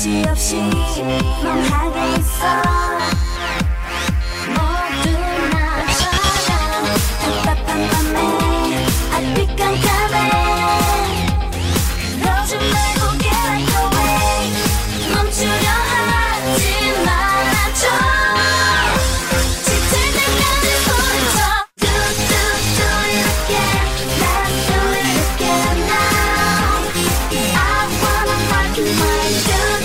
끝이 없이 멍하게 있어 모두 나처럼 답답한 밤에 아 삐깜깜해 그러지 말고 get like a way 멈추려 하지 말아줘 짙을 때까지 소리쳐 Do do do it again Let's do it again now I wanna rock your mind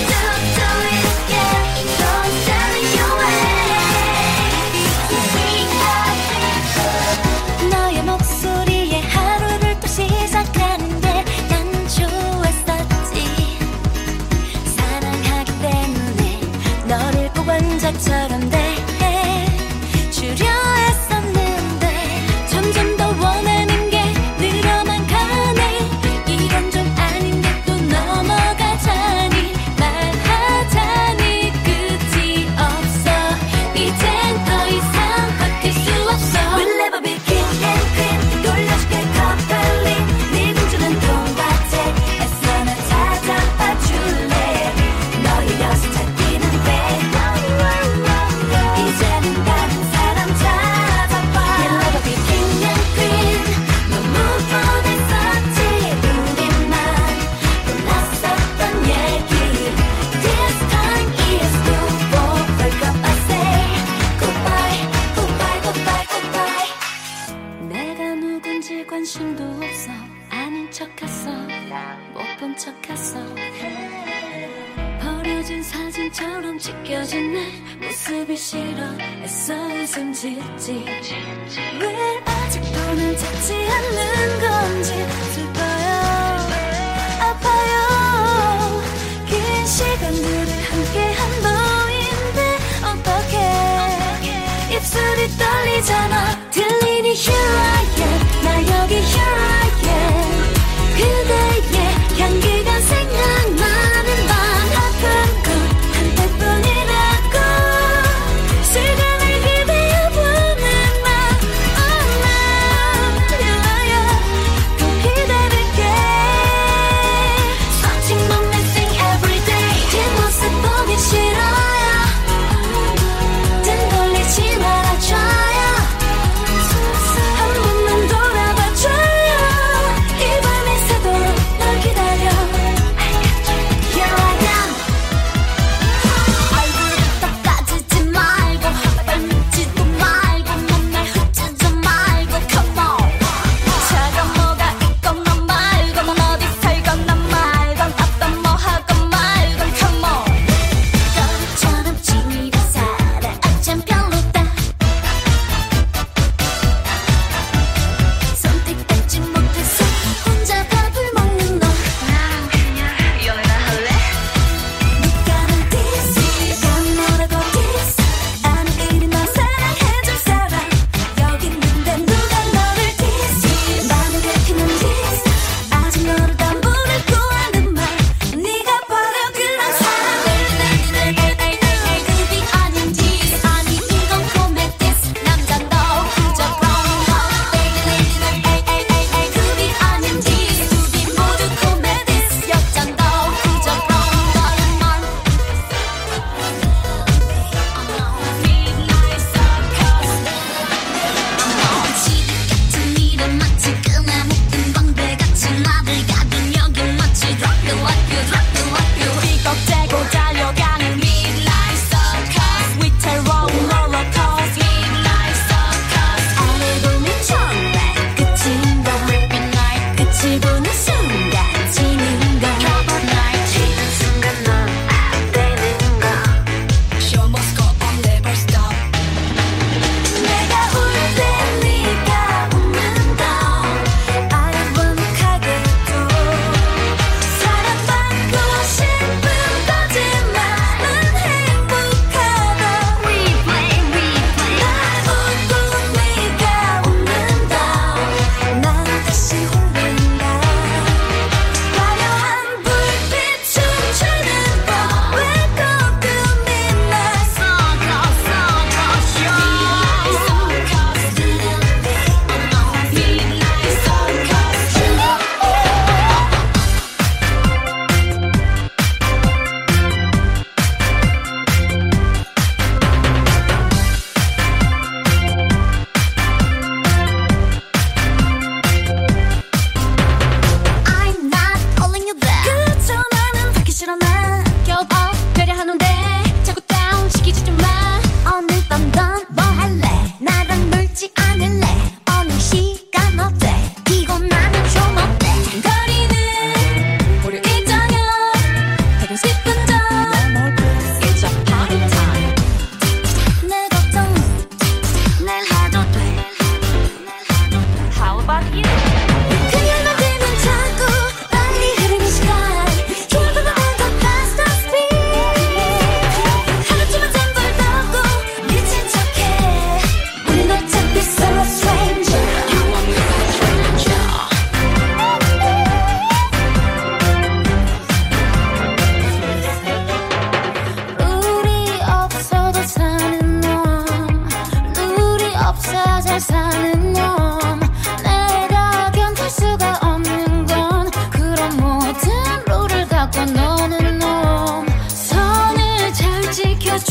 바람처럼 느껴진 내 모습이 싫어. 애써 웃음 짓지. 왜 아직도 난 찾지 않는 걸?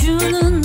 주는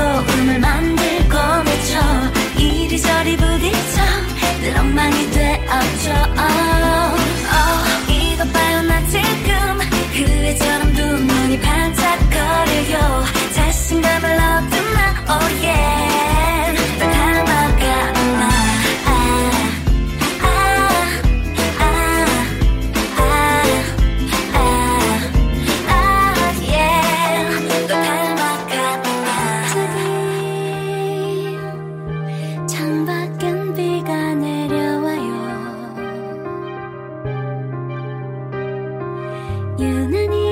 so 夢に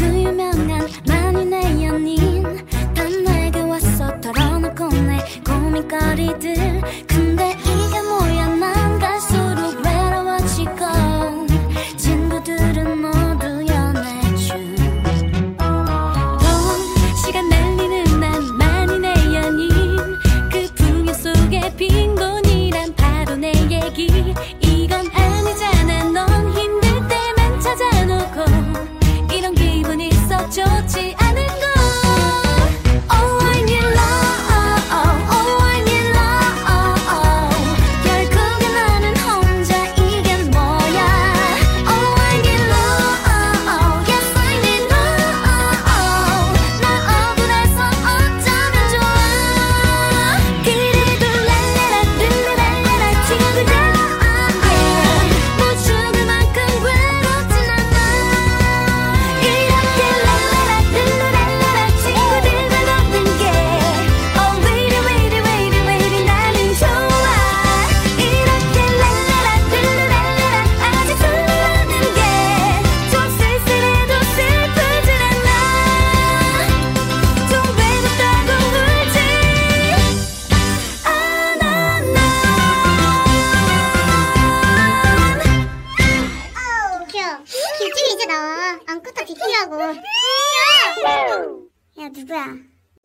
这一秒